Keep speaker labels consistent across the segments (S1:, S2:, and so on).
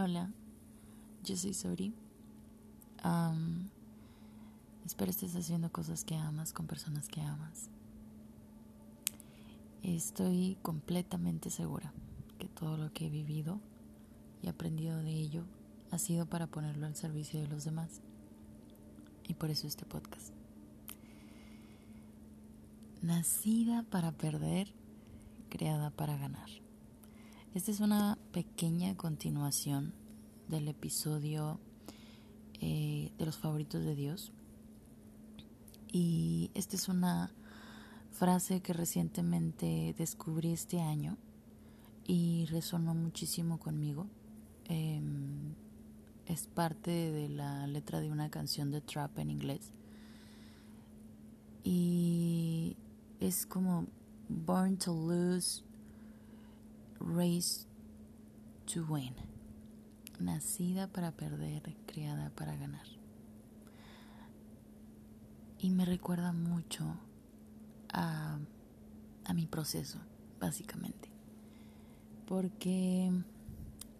S1: Hola, yo soy Sori. espero estés haciendo cosas que amas con personas que amas. Estoy completamente segura que todo lo que he vivido y aprendido de ello ha sido para ponerlo al servicio de los demás. Y por eso este podcast. Nacida para perder, creada para ganar. Esta es una pequeña continuación del episodio eh, de los favoritos de Dios. Y esta es una frase que recientemente descubrí este año y resonó muchísimo conmigo. Em, es parte de la letra de una canción de trap en inglés. Y es como Born to Lose, Race to Win. Nacida para perder, criada para ganar. Y me recuerda mucho a, a mi proceso, básicamente. Porque,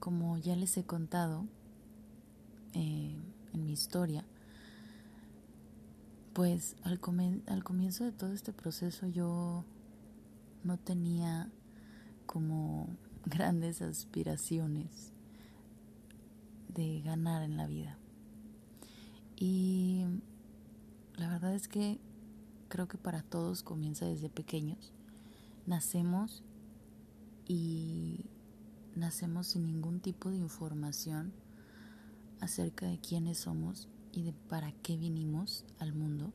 S1: como ya les he contado eh, en mi historia, pues al, al comienzo de todo este proceso yo no tenía como grandes aspiraciones de ganar en la vida. Y la verdad es que creo que para todos comienza desde pequeños. Nacemos y nacemos sin ningún tipo de información acerca de quiénes somos y de para qué vinimos al mundo.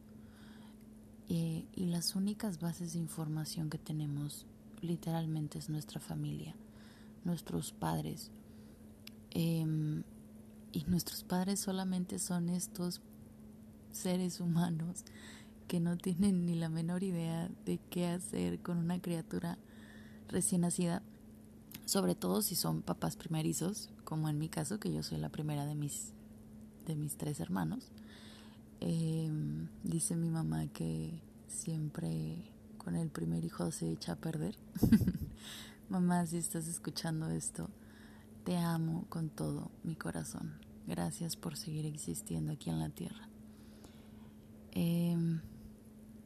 S1: Eh, y las únicas bases de información que tenemos literalmente es nuestra familia, nuestros padres. Em, y nuestros padres solamente son estos seres humanos que no tienen ni la menor idea de qué hacer con una criatura recién nacida, sobre todo si son papás primerizos, como en mi caso, que yo soy la primera de mis, de mis tres hermanos. Em, dice mi mamá que siempre con el primer hijo se echa a perder. Mamá, si estás escuchando esto, te amo con todo mi corazón. Gracias por seguir existiendo aquí en la tierra. Em,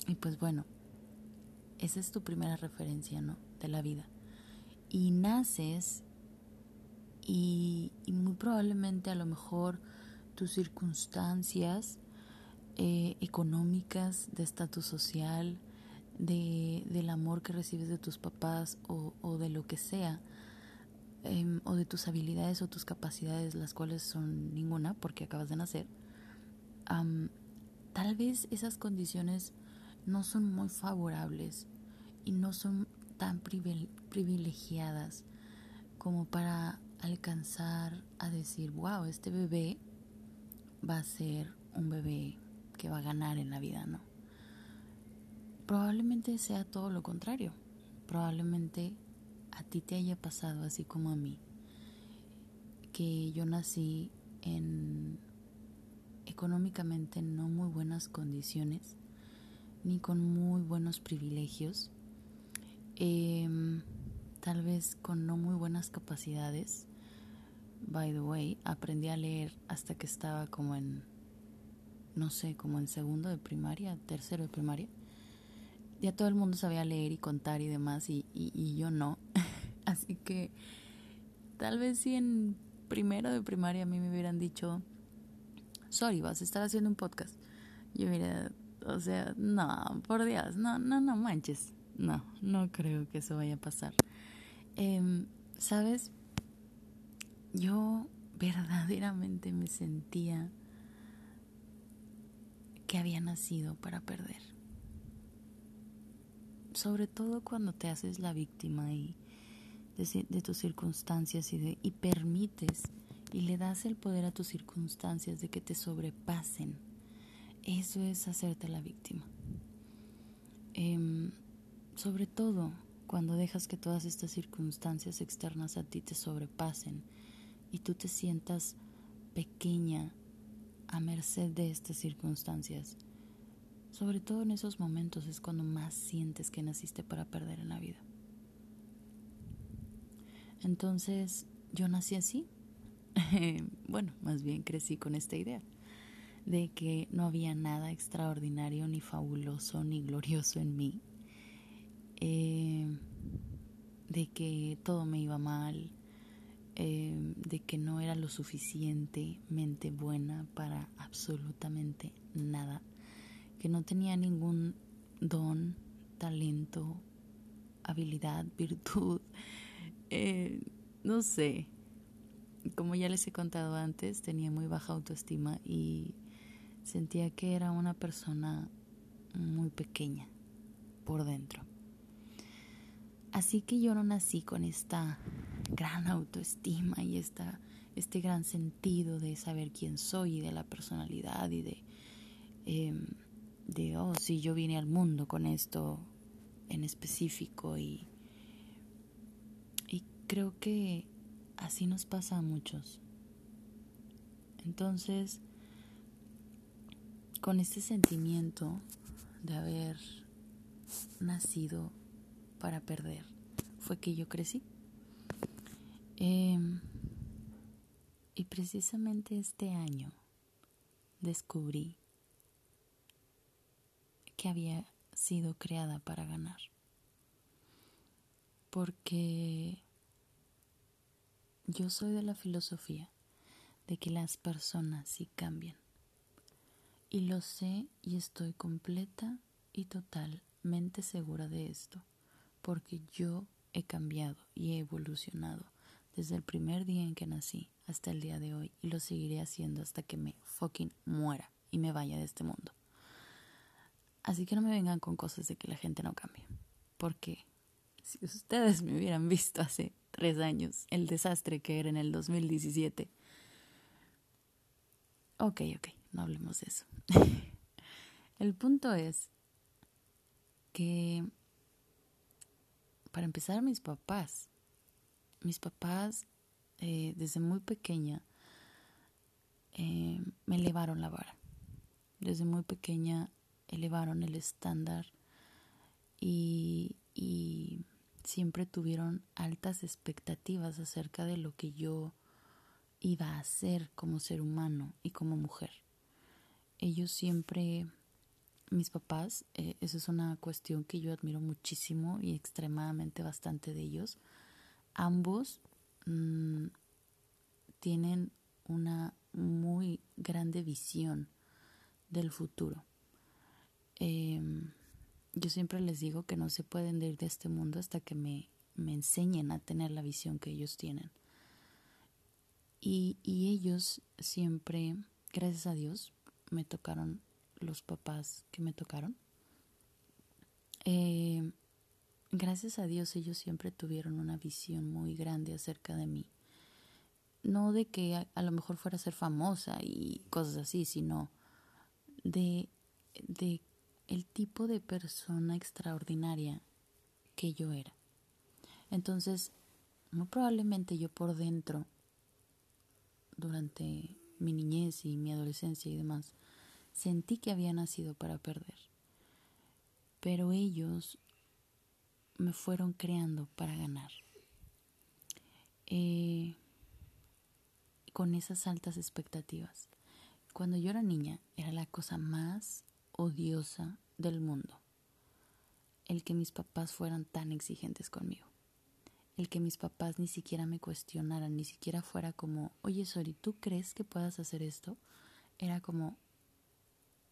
S1: y pues bueno, esa es tu primera referencia, ¿no? De la vida. Y naces y, muy probablemente a lo mejor tus circunstancias eh, económicas, de estatus social, de, del amor que recibes de tus papás o, o de lo que sea, em, o de tus habilidades o tus capacidades, las cuales son ninguna porque acabas de nacer, tal vez esas condiciones no son muy favorables y no son tan privilegiadas como para alcanzar a decir, wow, este bebé va a ser un bebé que va a ganar en la vida, ¿no? Probablemente sea todo lo contrario. Probablemente a ti te haya pasado así como a mí, que yo nací en económicamente no muy buenas condiciones, ni con muy buenos privilegios, em, tal vez con no muy buenas capacidades. By the way, aprendí a leer hasta que estaba como en, no sé, como en segundo de primaria, tercero de primaria ya todo el mundo sabía leer y contar y demás y, y, yo no. Así que tal vez si en primero de primaria a mí me hubieran dicho, sorry, vas a estar haciendo un podcast. Yo hubiera, o sea, no, por Dios, no, no, no manches. No, no creo que eso vaya a pasar. Em, ¿Sabes? Yo verdaderamente me sentía que había nacido para perder sobre todo cuando te haces la víctima y de, tus circunstancias y, y permites y le das el poder a tus circunstancias de que te sobrepasen. Eso es hacerte la víctima. Em, sobre todo cuando dejas que todas estas circunstancias externas a ti te sobrepasen y tú te sientas pequeña a merced de estas circunstancias sobre todo en esos momentos es cuando más sientes que naciste para perder en la vida. Entonces yo nací así, bueno, más bien crecí con esta idea de que no había nada extraordinario, ni fabuloso, ni glorioso en mí, eh, de que todo me iba mal, eh, de que no era lo suficientemente buena para absolutamente nada, que no tenía ningún don, talento, habilidad, virtud, eh, no sé. Como ya les he contado antes, tenía muy baja autoestima y sentía que era una persona muy pequeña por dentro. Así que yo no nací con esta gran autoestima y esta, este gran sentido de saber quién soy y de la personalidad y de, em, de, oh, sí, yo vine al mundo con esto en específico y, y creo que así nos pasa a muchos. Entonces, con este sentimiento de haber nacido para perder, fue que yo crecí. Em, y precisamente este año descubrí que había sido creada para ganar. Porque yo soy de la filosofía de que las personas sí cambian. Y lo sé y estoy completa y totalmente segura de esto, porque yo he cambiado y he evolucionado desde el primer día en que nací hasta el día de hoy y lo seguiré haciendo hasta que me fucking muera y me vaya de este mundo. Así que no me vengan con cosas de que la gente no cambie, porque si ustedes me hubieran visto hace tres años el desastre que era en el 2017, ok, ok, no hablemos de eso. el punto es que, para empezar, mis papás mis papás eh, desde muy pequeña eh, me elevaron la vara. Desde muy pequeña elevaron el estándar y, y siempre tuvieron altas expectativas acerca de lo que yo iba a hacer como ser humano y como mujer. Ellos siempre, mis papás, eh, esa es una cuestión que yo admiro muchísimo y extremadamente bastante de ellos, ambos mm, tienen una muy grande visión del futuro. Em, yo siempre les digo que no se pueden ir de este mundo hasta que me, me enseñen a tener la visión que ellos tienen. Y, y ellos siempre, gracias a Dios, me tocaron los papás que me tocaron. Eh, gracias a Dios ellos siempre tuvieron una visión muy grande acerca de mí. No de que a, lo mejor fuera a ser famosa y cosas así, sino de, de el tipo de persona extraordinaria que yo era. Entonces, muy probablemente yo por dentro, durante mi niñez y mi adolescencia y demás, sentí que había nacido para perder. Pero ellos me fueron creando para ganar. Eh, con esas altas expectativas. Cuando yo era niña era la cosa más odiosa del mundo. El que mis papás fueran tan exigentes conmigo. El que mis papás ni siquiera me cuestionaran, ni siquiera fuera como, oye Sori, ¿tú crees que puedas hacer esto? Era como,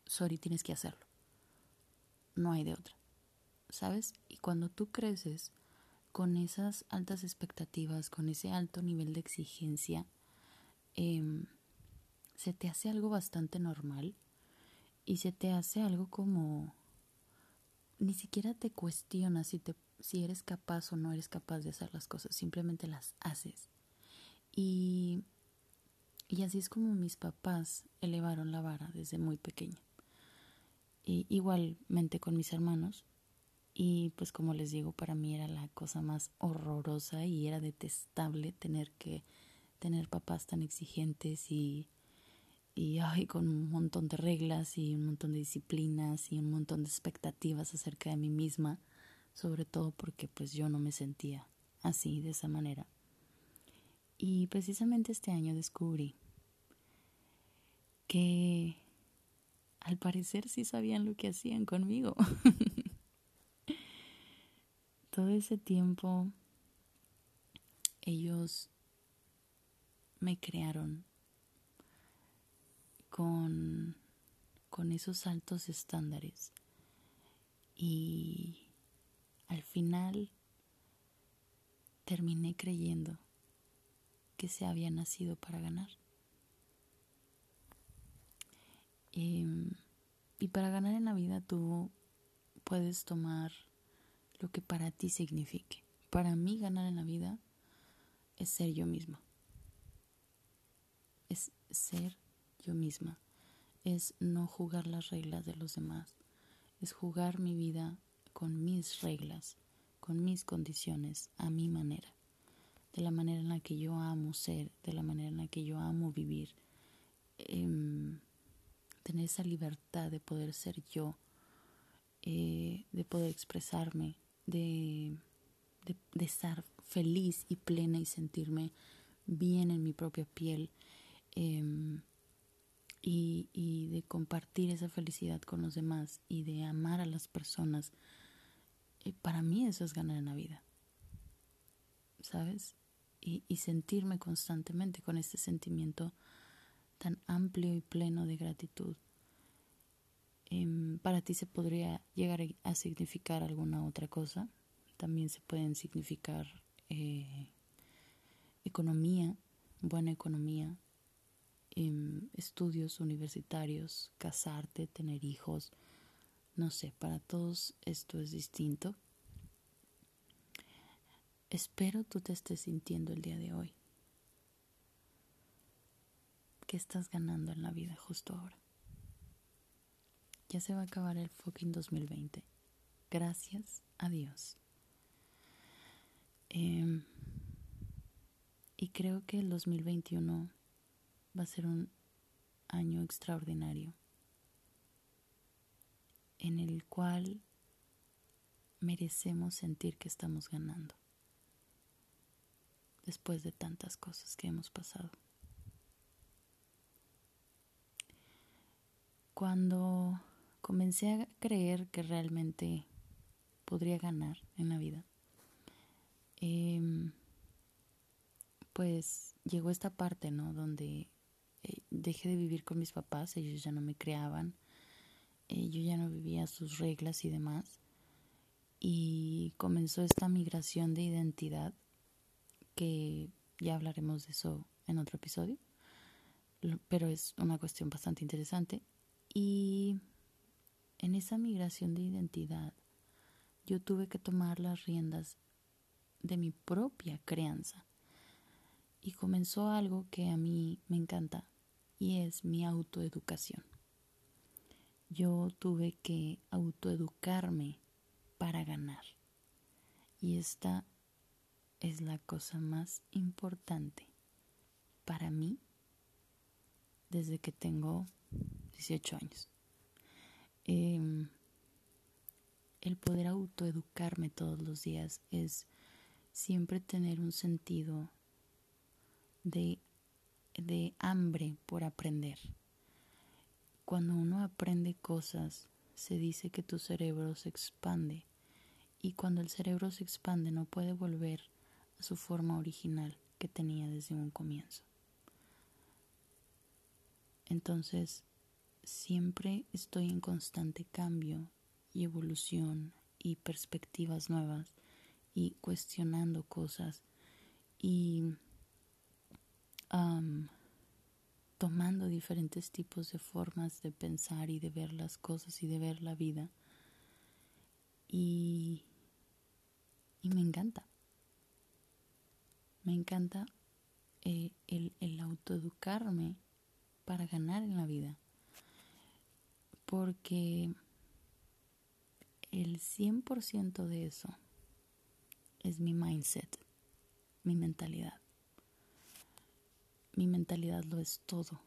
S1: Sori, tienes que hacerlo. No hay de otra. ¿sabes? Y cuando tú creces con esas altas expectativas, con ese alto nivel de exigencia, em, se te hace algo bastante normal y se te hace algo como ni siquiera te cuestionas si, te, si eres capaz o no eres capaz de hacer las cosas, simplemente las haces. Y, y así es como mis papás elevaron la vara desde muy pequeña. Y igualmente con mis hermanos, y pues como les digo, para mí era la cosa más horrorosa y era detestable tener que tener papás tan exigentes y, y ay, con un montón de reglas y un montón de disciplinas y un montón de expectativas acerca de mí misma, sobre todo porque pues yo no me sentía así, de esa manera. Y precisamente este año descubrí que al parecer sí sabían lo que hacían conmigo. Todo ese tiempo ellos me crearon con, con esos altos estándares y al final terminé creyendo que se había nacido para ganar. Em, y para ganar en la vida tú puedes tomar lo que para ti signifique. Para mí ganar en la vida es ser yo misma. Es ser yo misma. Es no jugar las reglas de los demás. Es jugar mi vida con mis reglas, con mis condiciones, a mi manera. De la manera en la que yo amo ser, de la manera en la que yo amo vivir. Em, tener esa libertad de poder ser yo, eh, de poder expresarme, de, de, estar feliz y plena y sentirme bien en mi propia piel em, y, y, de compartir esa felicidad con los demás y de amar a las personas. Y para mí eso es ganar en la vida, ¿sabes? Y, y sentirme constantemente con este sentimiento tan amplio y pleno de gratitud. Em, para ti se podría llegar a significar alguna otra cosa. También se pueden significar eh, economía, buena economía, em, estudios universitarios, casarte, tener hijos. No sé, para todos esto es distinto. Espero tú te estés sintiendo el día de hoy. ¿Qué estás ganando en la vida justo ahora? Ya se va a acabar el fucking 2020. Gracias a Dios. Em, y creo que el 2021 va a ser un año extraordinario en el cual merecemos sentir que estamos ganando después de tantas cosas que hemos pasado. Cuando comencé a creer que realmente podría ganar en la vida, em, pues llegó esta parte, ¿no? Donde dejé de vivir con mis papás, ellos ya no me creaban, eh, yo ya no vivía sus reglas y demás, y comenzó esta migración de identidad, que ya hablaremos de eso en otro episodio, pero es una cuestión bastante interesante. Y en esa migración de identidad, yo tuve que tomar las riendas de mi propia crianza. Y comenzó algo que a mí me encanta y es mi autoeducación. Yo tuve que autoeducarme para ganar. Y esta es la cosa más importante para mí desde que tengo 18 años. Em, el poder autoeducarme todos los días es siempre tener un sentido de, de hambre por aprender. Cuando uno aprende cosas, se dice que tu cerebro se expande y cuando el cerebro se expande no puede volver a su forma original que tenía desde un comienzo. Entonces, siempre estoy en constante cambio y evolución y perspectivas nuevas y cuestionando cosas y tomando diferentes tipos de formas de pensar y de ver las cosas y de ver la vida. Y, y me encanta. Me encanta eh, el, el autoeducarme para ganar en la vida. Porque el 100% de eso es mi mindset, mi mentalidad. Mi mentalidad lo es todo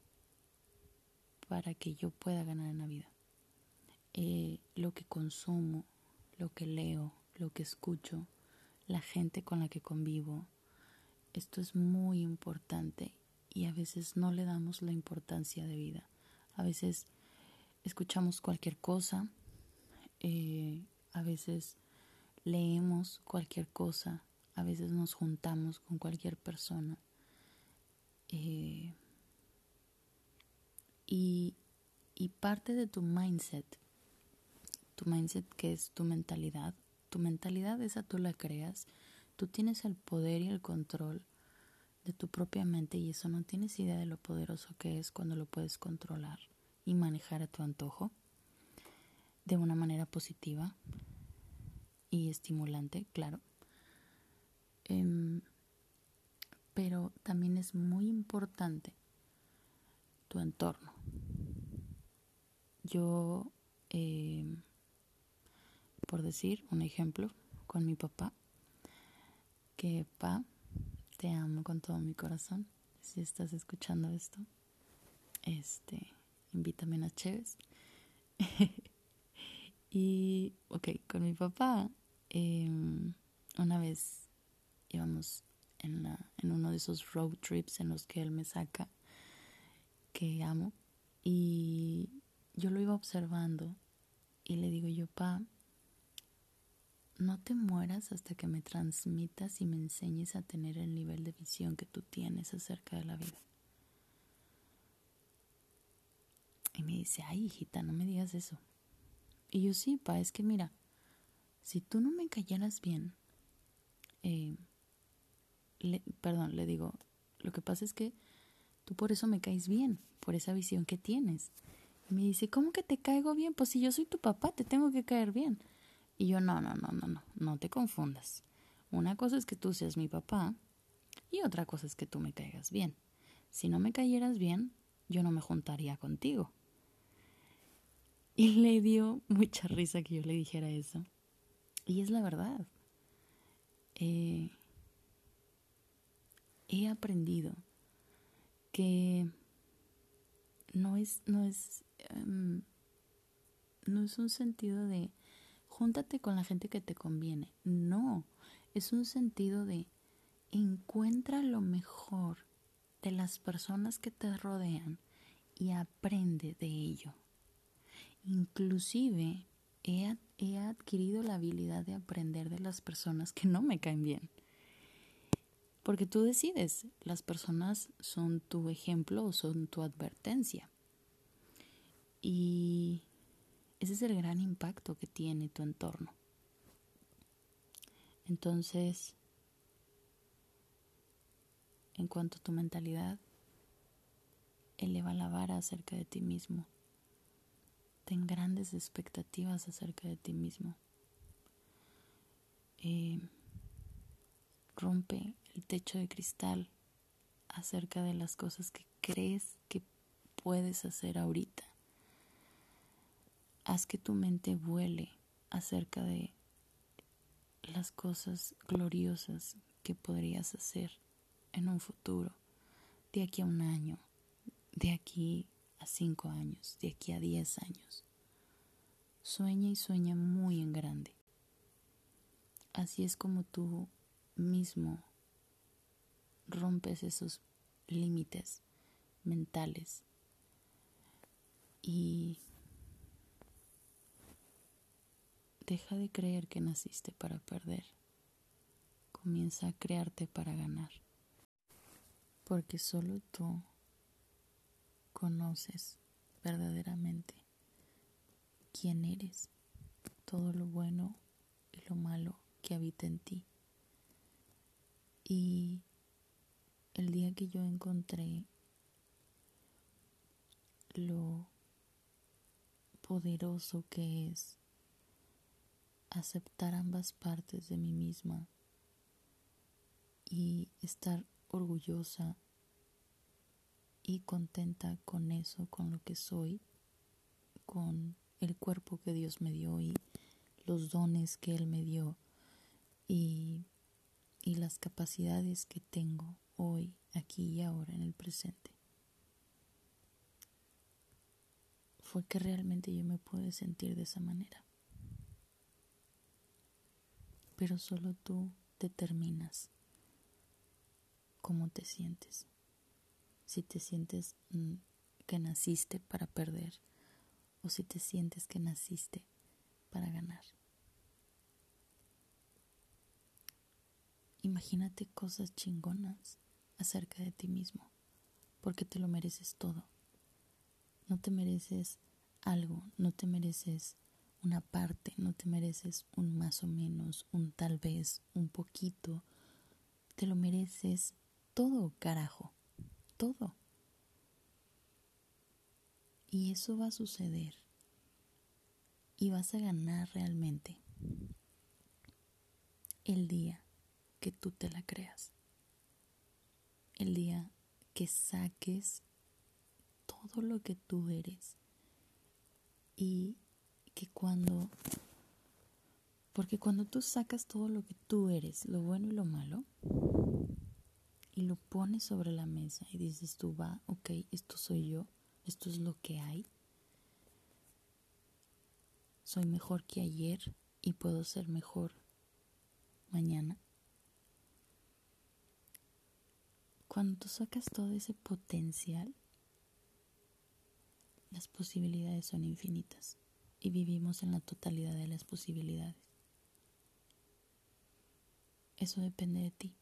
S1: para que yo pueda ganar en la vida. Eh, lo que consumo, lo que leo, lo que escucho, la gente con la que convivo, Esto es muy importante y a veces no le damos la importancia de vida. A veces escuchamos cualquier cosa, eh, a veces leemos cualquier cosa, a veces nos juntamos con cualquier persona. Eh, y, y parte de tu mindset, tu mindset que es tu mentalidad, tu mentalidad esa tú la creas, tú tienes el poder y el control de tu propia mente y eso no tienes idea de lo poderoso que es cuando lo puedes controlar y manejar a tu antojo de una manera positiva y estimulante, claro. Em, pero también es muy importante tu entorno. Yo, em, por decir un ejemplo, con mi papá, que pa, te amo con todo mi corazón. Si estás escuchando esto, este, invítame a Cheves. y, ok, con mi papá, em, una vez íbamos en, en uno de esos road trips en los que él me saca, que amo, y yo lo iba observando y le digo yo, pa, no te mueras hasta que me transmitas y me enseñes a tener el nivel de visión que tú tienes acerca de la vida. Y me dice, ay hijita, no me digas eso. Y yo sí, pa, es que mira, si tú no me callaras bien, eh, perdón, le digo, lo que pasa es que tú por eso me caes bien, por esa visión que tienes. Y me dice, ¿cómo que te caigo bien? Pues si yo soy tu papá, te tengo que caer bien. Y yo, no, no, no, no, no, no te confundas. Una cosa es que tú seas mi papá y otra cosa es que tú me caigas bien. Si no me cayeras bien, yo no me juntaría contigo. Y le dio mucha risa que yo le dijera eso. Y es la verdad. Eh, he aprendido que no es, no es, em, no es un sentido de júntate con la gente que te conviene. No, es un sentido de encuentra lo mejor de las personas que te rodean y aprende de ello. Inclusive he, he, adquirido la habilidad de aprender de las personas que no me caen bien. Porque tú decides, las personas son tu ejemplo o son tu advertencia. Y ese es el gran impacto que tiene tu entorno. Entonces, en cuanto a tu mentalidad, eleva la vara acerca de ti mismo. Ten grandes expectativas acerca de ti mismo. Eh, rompe el techo de cristal acerca de las cosas que crees que puedes hacer ahorita haz que tu mente vuele acerca de las cosas gloriosas que podrías hacer en un futuro, de aquí a un año, de aquí a cinco años, de aquí a diez años. Sueña y sueña muy en grande. Así es como tú mismo rompes esos límites mentales y Deja de creer que naciste para perder. Comienza a crearte para ganar. Porque solo tú conoces verdaderamente quién eres, todo lo bueno y lo malo que habita en ti. Y el día que yo encontré lo poderoso que es aceptar ambas partes de mí misma y estar orgullosa y contenta con eso, con lo que soy, con el cuerpo que Dios me dio y los dones que Él me dio y, y las capacidades que tengo hoy, aquí y ahora, en el presente. Fue que realmente yo me pude sentir de esa manera. pero solo tú determinas cómo te sientes. Si te sientes mm, que naciste para perder o si te sientes que naciste para ganar. Imagínate cosas chingonas acerca de ti mismo, porque te lo mereces todo. No te mereces algo, no te mereces una parte, no te mereces un más o menos, un tal vez, un poquito. Te lo mereces todo, carajo, todo. Y eso va a suceder. Y vas a ganar realmente el día que tú te la creas. El día que saques todo lo que tú eres y que cuando porque cuando tú sacas todo lo que tú eres, lo bueno y lo malo, y lo pones sobre la mesa y dices tú, va, ok, esto soy yo, esto es lo que hay, soy mejor que ayer y puedo ser mejor mañana. Cuando tú sacas todo ese potencial, las posibilidades son infinitas y vivimos en la totalidad de las posibilidades. Eso depende de ti.